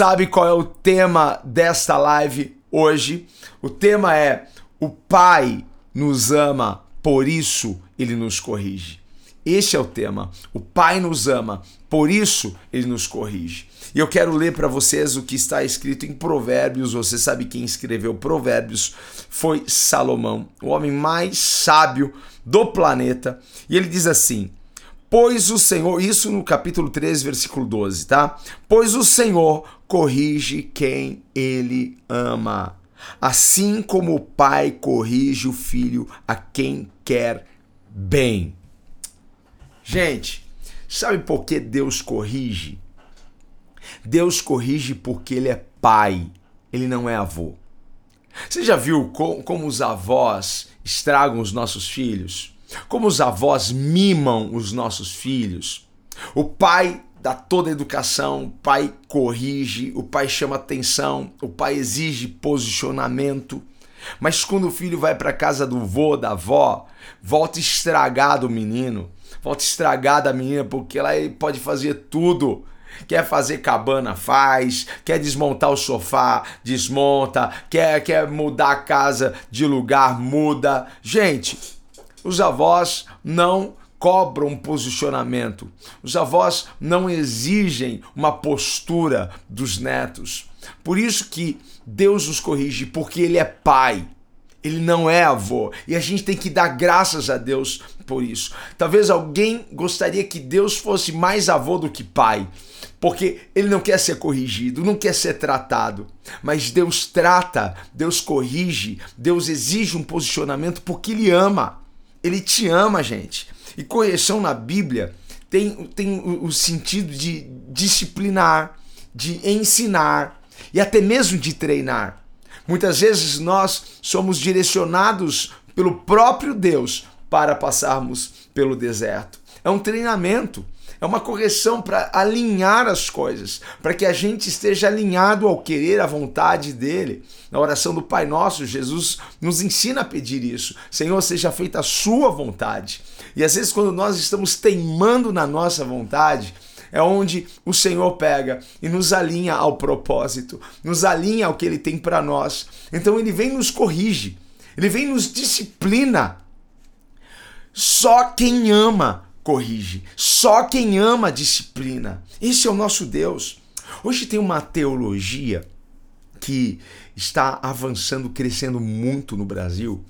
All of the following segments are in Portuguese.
Sabe qual é o tema desta live hoje? O tema é: O Pai nos ama, por isso ele nos corrige. Este é o tema. O Pai nos ama, por isso ele nos corrige. E eu quero ler para vocês o que está escrito em Provérbios. Você sabe quem escreveu Provérbios? Foi Salomão, o homem mais sábio do planeta. E ele diz assim: Pois o Senhor, isso no capítulo 13, versículo 12, tá? Pois o Senhor corrige quem ele ama, assim como o pai corrige o filho a quem quer bem. Gente, sabe por que Deus corrige? Deus corrige porque ele é pai, ele não é avô. Você já viu como, como os avós estragam os nossos filhos? Como os avós mimam os nossos filhos. O pai dá toda a educação, o pai corrige, o pai chama atenção, o pai exige posicionamento. Mas quando o filho vai para casa do vô, da avó, volta estragado o menino, volta estragada a menina porque ela pode fazer tudo. Quer fazer cabana, faz. Quer desmontar o sofá, desmonta. Quer, quer mudar a casa de lugar, muda. Gente, os avós não cobram posicionamento. Os avós não exigem uma postura dos netos. Por isso que Deus os corrige, porque ele é pai. Ele não é avô. E a gente tem que dar graças a Deus por isso. Talvez alguém gostaria que Deus fosse mais avô do que pai. Porque ele não quer ser corrigido, não quer ser tratado. Mas Deus trata, Deus corrige, Deus exige um posicionamento porque ele ama. Ele te ama, gente. E correção na Bíblia tem, tem o sentido de disciplinar, de ensinar e até mesmo de treinar. Muitas vezes nós somos direcionados pelo próprio Deus para passarmos pelo deserto. É um treinamento é uma correção para alinhar as coisas, para que a gente esteja alinhado ao querer, à vontade dele. Na oração do Pai Nosso, Jesus nos ensina a pedir isso. Senhor, seja feita a sua vontade. E às vezes, quando nós estamos teimando na nossa vontade, é onde o Senhor pega e nos alinha ao propósito, nos alinha ao que ele tem para nós. Então ele vem nos corrige, ele vem nos disciplina. Só quem ama corrige. Só quem ama disciplina. Esse é o nosso Deus. Hoje tem uma teologia que está avançando, crescendo muito no Brasil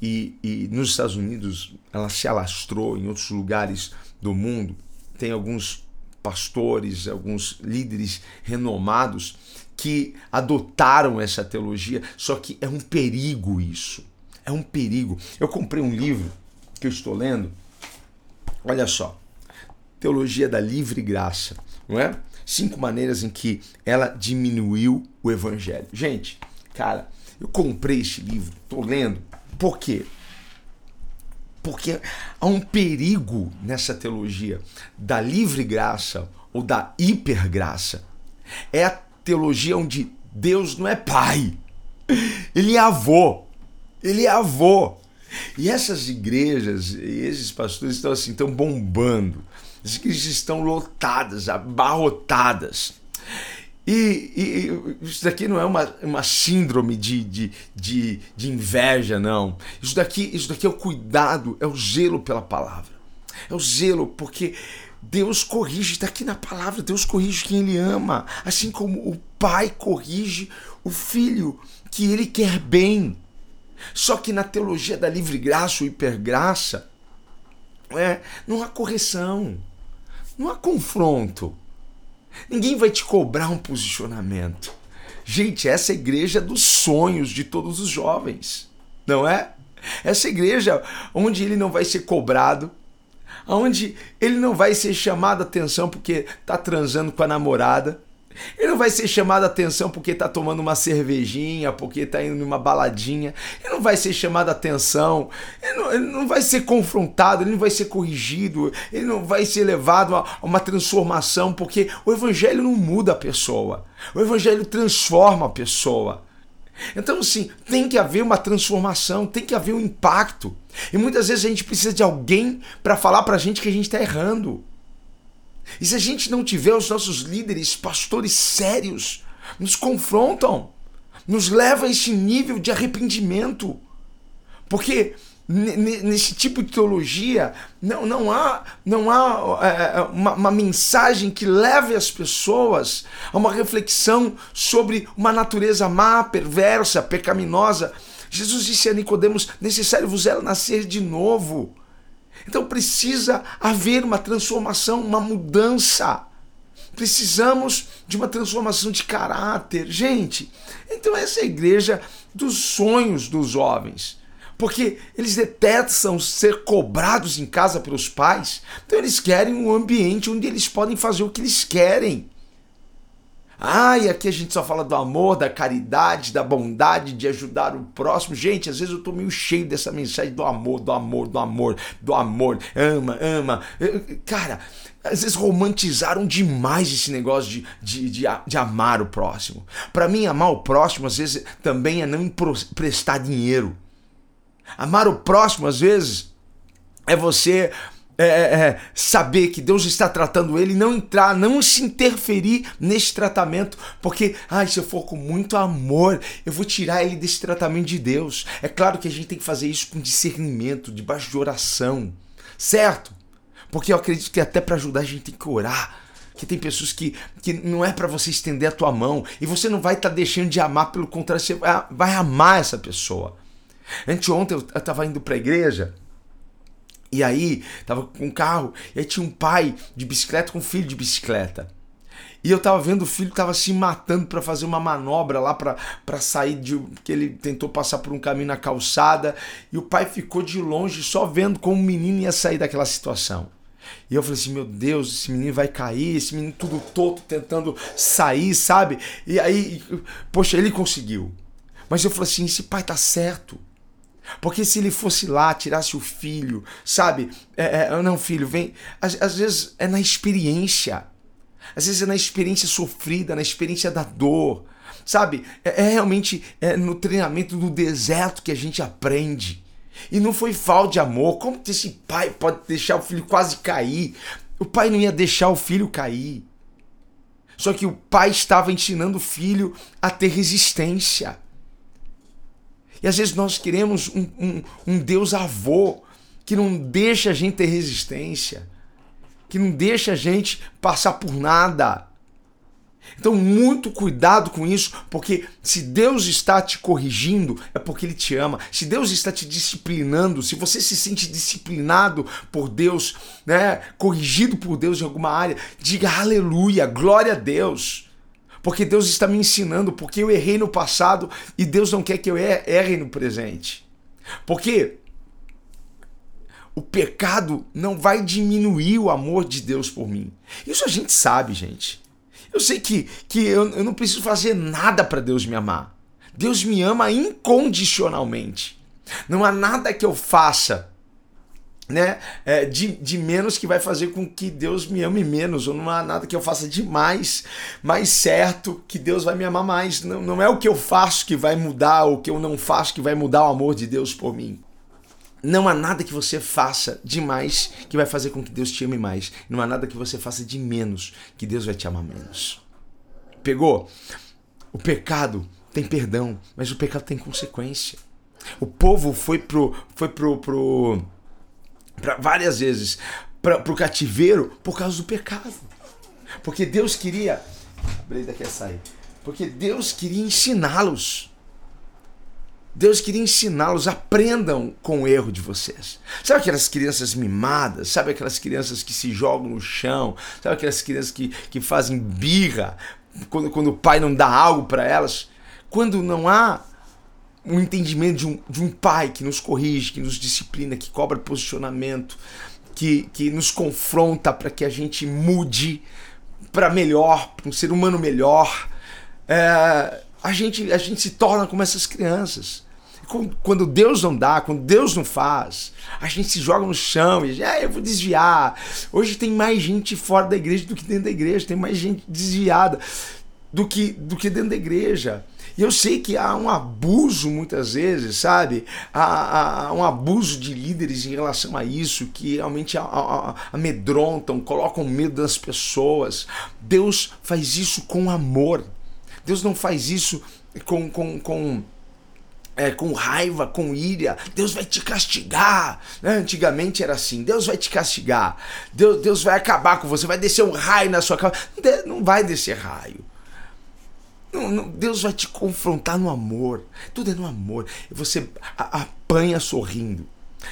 e, e nos Estados Unidos ela se alastrou em outros lugares do mundo. Tem alguns pastores, alguns líderes renomados que adotaram essa teologia, só que é um perigo isso. É um perigo. Eu comprei um livro que eu estou lendo Olha só. Teologia da livre graça, não é? Cinco maneiras em que ela diminuiu o evangelho. Gente, cara, eu comprei este livro, tô lendo. Por quê? Porque há um perigo nessa teologia da livre graça ou da hipergraça. É a teologia onde Deus não é pai. Ele é avô. Ele é avô. E essas igrejas e esses pastores estão assim, estão bombando. As igrejas estão lotadas, abarrotadas. E, e, isso daqui não é uma, uma síndrome de, de, de, de inveja, não. Isso daqui, isso daqui é o cuidado, é o zelo pela palavra. É o zelo, porque Deus corrige, está aqui na palavra, Deus corrige quem Ele ama, assim como o Pai corrige o filho que Ele quer bem. Só que na teologia da livre graça ou hipergraça, é, não há correção, não há confronto. Ninguém vai te cobrar um posicionamento. Gente, essa é a igreja dos sonhos de todos os jovens, não é? Essa igreja onde ele não vai ser cobrado, onde ele não vai ser chamado a atenção porque está transando com a namorada, Ele não vai ser chamado a atenção porque está tomando uma cervejinha, porque está indo numa baladinha. Ele não vai ser chamado a atenção. Ele não, ele não, vai ser confrontado, ele não vai ser corrigido, ele não vai ser levado a uma transformação, porque o evangelho não muda a pessoa. O evangelho transforma a pessoa. Então, assim, tem que haver uma transformação, tem que haver um impacto. E muitas vezes a gente precisa de alguém para falar para a gente que a gente está errando. E se a gente não tiver os nossos líderes, pastores sérios, nos confrontam, nos leva a esse nível de arrependimento. Porque nesse tipo de teologia não, não há, não há é, é, uma, uma, mensagem que leve as pessoas a uma reflexão sobre uma natureza má, perversa, pecaminosa. Jesus disse a Nicodemos: necessário vos era nascer de novo. Então precisa haver uma transformação, uma mudança. Precisamos de uma transformação de caráter. Gente, então essa é a igreja dos sonhos dos jovens. Porque eles detestam ser cobrados em casa pelos pais. Então eles querem um ambiente onde eles podem fazer o que eles querem. Ah, e aqui a gente só fala do amor, da caridade, da bondade, de ajudar o próximo. Gente, às vezes eu tô meio cheio dessa mensagem do amor, do amor, do amor, do amor. Ama, ama. Cara, às vezes romantizaram demais esse negócio de, de, de, de amar o próximo. Para mim, amar o próximo, às vezes, também é não emprestar dinheiro. Amar o próximo, às vezes, é você é, é, é, saber que Deus está tratando ele, não entrar, não se interferir nesse tratamento, porque, ai, se eu for com muito amor, eu vou tirar ele desse tratamento de Deus. É claro que a gente tem que fazer isso com discernimento, debaixo de oração, certo? Porque eu acredito que até para ajudar a gente tem que orar. Que tem pessoas que, que não é para você estender a tua mão e você não vai estar tá deixando de amar, pelo contrário, você vai, vai amar essa pessoa. Anteontem eu estava indo para a igreja e aí, tava com um carro, e aí tinha um pai de bicicleta com um filho de bicicleta. E eu tava vendo o filho tava se matando para fazer uma manobra lá para sair de que ele tentou passar por um caminho na calçada e o pai ficou de longe só vendo como o menino ia sair daquela situação. E eu falei assim: "Meu Deus, esse menino vai cair, esse menino tudo todo tentando sair, sabe?" E aí, poxa, ele conseguiu. Mas eu falei assim: "Esse pai tá certo. Porque se ele fosse lá, tirasse o filho, sabe? É, é, não, filho, vem. Às, às vezes é na experiência. Às vezes é na experiência sofrida, na experiência da dor. Sabe? É, é realmente é no treinamento do deserto que a gente aprende. E não foi falta de amor. Como que esse pai pode deixar o filho quase cair? O pai não ia deixar o filho cair. Só que o pai estava ensinando o filho a ter resistência. E às vezes nós queremos um, um, um Deus avô que não deixa a gente ter resistência, que não deixa a gente passar por nada. Então, muito cuidado com isso, porque se Deus está te corrigindo, é porque Ele te ama. Se Deus está te disciplinando, se você se sente disciplinado por Deus, né, corrigido por Deus em alguma área, diga aleluia, glória a Deus. Porque Deus está me ensinando, porque eu errei no passado e Deus não quer que eu erre no presente. Porque o pecado não vai diminuir o amor de Deus por mim. Isso a gente sabe, gente. Eu sei que, que eu, eu não preciso fazer nada para Deus me amar. Deus me ama incondicionalmente. Não há nada que eu faça né, é, de, de menos que vai fazer com que Deus me ame menos, ou não há nada que eu faça demais, mais certo que Deus vai me amar mais. Não, não é o que eu faço que vai mudar, ou o que eu não faço que vai mudar o amor de Deus por mim. Não há nada que você faça demais que vai fazer com que Deus te ame mais. Não há nada que você faça de menos que Deus vai te amar menos. Pegou? O pecado tem perdão, mas o pecado tem consequência. O povo foi pro, foi pro, pro pra, várias vezes para o cativeiro por causa do pecado. Porque Deus queria. Breda quer sair. Porque Deus queria ensiná-los. Deus queria ensiná-los, aprendam com o erro de vocês. Sabe aquelas crianças mimadas? Sabe aquelas crianças que se jogam no chão? Sabe aquelas crianças que, que fazem birra quando, quando o pai não dá algo para elas? Quando não há um entendimento de um, de um pai que nos corrige, que nos disciplina, que cobra posicionamento, que, que nos confronta para que a gente mude. para melhor, para um ser humano melhor, é, a, gente, a gente se torna como essas crianças. Quando Deus não dá, quando Deus não faz, a gente se joga no chão e ah, eu vou desviar. Hoje tem mais gente fora da igreja do que dentro da igreja, tem mais gente desviada do que, do que dentro da igreja. E eu sei que há um abuso muitas vezes, sabe? Há, há um abuso de líderes em relação a isso, que realmente amedrontam, colocam medo das pessoas. Deus faz isso com amor. Deus não faz isso com, com, com é, com raiva, com ira, Deus vai te castigar. Né? Antigamente era assim: Deus vai te castigar, Deus, Deus vai acabar com você, vai descer um raio na sua cabeça. Não vai descer raio. Não, não, Deus vai te confrontar no amor. Tudo é no amor. Você apanha sorrindo.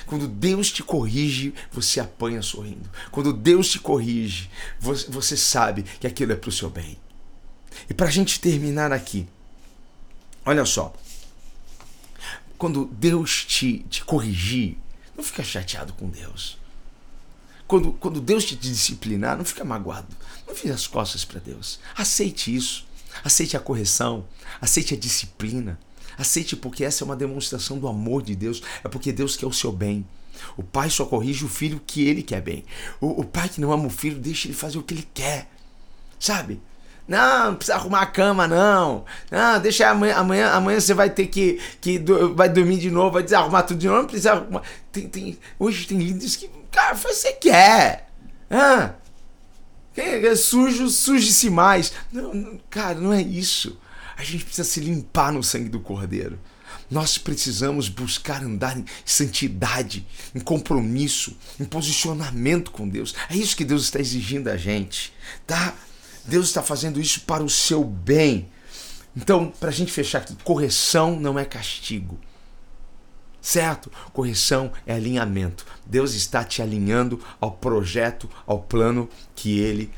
Quando Deus te corrige, você apanha sorrindo. Quando Deus te corrige, você, você sabe que aquilo é para o seu bem. E para a gente terminar aqui, olha só. Quando Deus te, te corrigir, não fica chateado com Deus. Quando, quando Deus te disciplinar, não fica magoado. Não vire as costas para Deus. Aceite isso. Aceite a correção, aceite a disciplina, aceite porque essa é uma demonstração do amor de Deus, é porque Deus quer o seu bem. O pai só corrige o filho que ele quer bem. O, o pai que não ama o filho, deixa ele fazer o que ele quer. Sabe? Não, não precisa arrumar a cama, não. Não, deixa amanhã, amanhã, amanhã você vai ter que, que vai dormir de novo, vai desarrumar tudo de novo, não precisa arrumar. Tem, tem, hoje tem líderes que, cara, você quer. Ah, é, é sujo, suje-se mais. Não, não, cara, não é isso. A gente precisa se limpar no sangue do Cordeiro. Nós precisamos buscar andar em santidade, em compromisso, em posicionamento com Deus. É isso que Deus está exigindo da gente, tá? Deus está fazendo isso para o seu bem. Então, para a gente fechar aqui, correção não é castigo certo? Correção é alinhamento. Deus está te alinhando ao projeto, ao plano que ele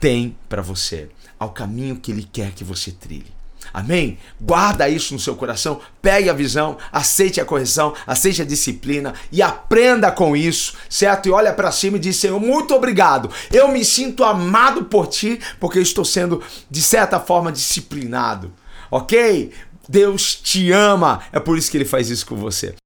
tem para você, ao caminho que ele quer que você trilhe. Amém? Guarda isso no seu coração, pegue a visão, aceite a correção, aceite a disciplina e aprenda com isso, certo? E olha para cima e diz: Senhor, muito obrigado. Eu me sinto amado por ti porque estou sendo, de certa forma, disciplinado. Ok? Deus te ama. É por isso que ele faz isso com você.